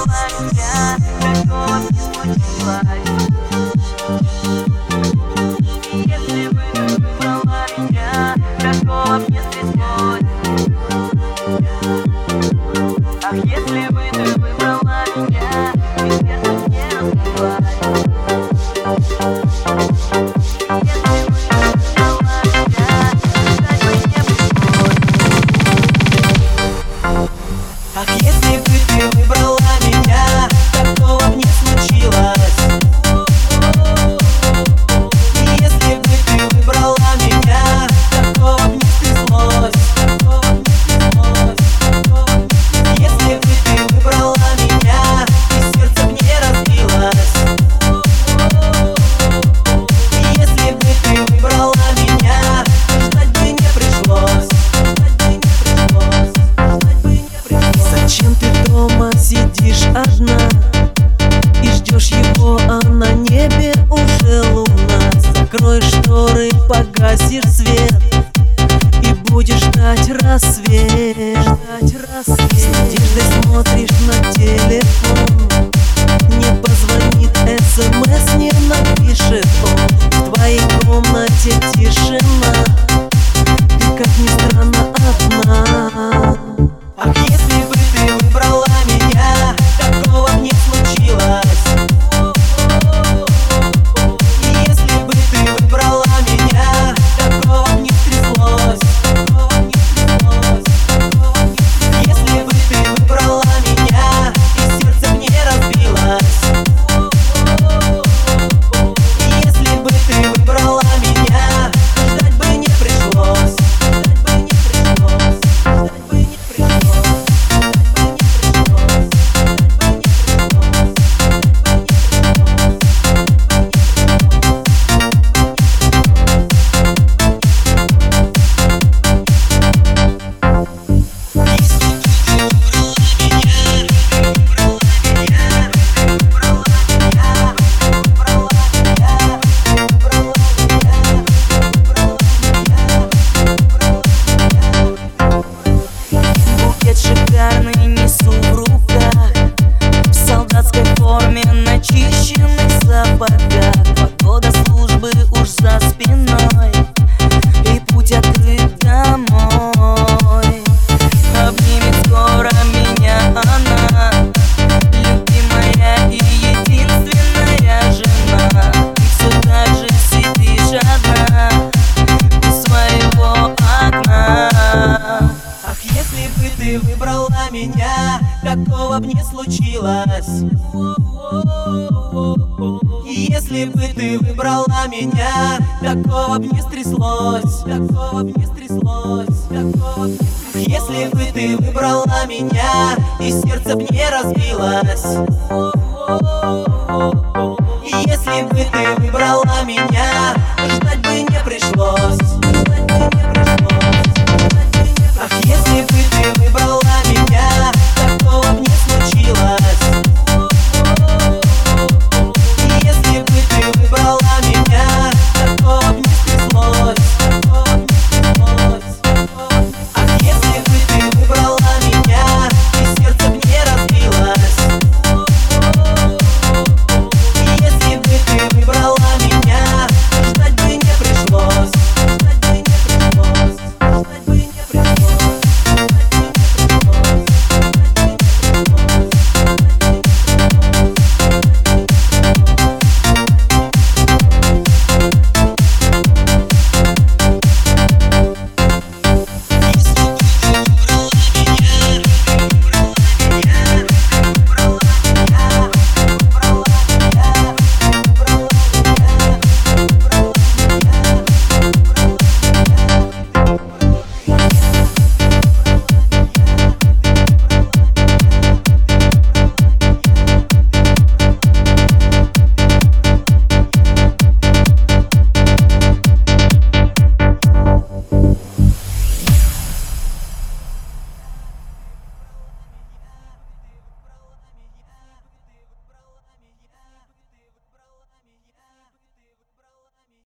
сказала я, такого не плачь. сердце не случилось Если бы ты выбрала меня Такого б не стряслось Такого б не стряслось если бы ты выбрала меня, и сердце б не разбилось. Если бы ты выбрала меня, ждать бы не пришлось.